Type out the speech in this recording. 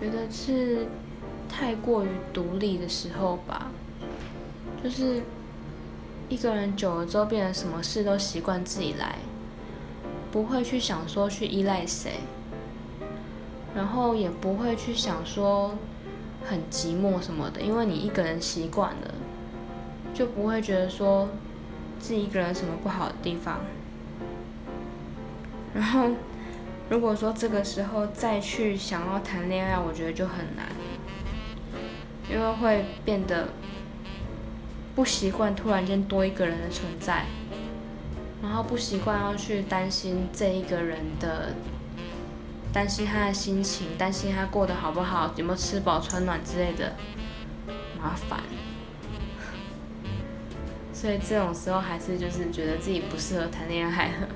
觉得是太过于独立的时候吧，就是一个人久了之后，变成什么事都习惯自己来，不会去想说去依赖谁，然后也不会去想说很寂寞什么的，因为你一个人习惯了，就不会觉得说自己一个人什么不好的地方，然后。如果说这个时候再去想要谈恋爱，我觉得就很难，因为会变得不习惯突然间多一个人的存在，然后不习惯要去担心这一个人的，担心他的心情，担心他过得好不好，有没有吃饱穿暖之类的麻烦，所以这种时候还是就是觉得自己不适合谈恋爱了。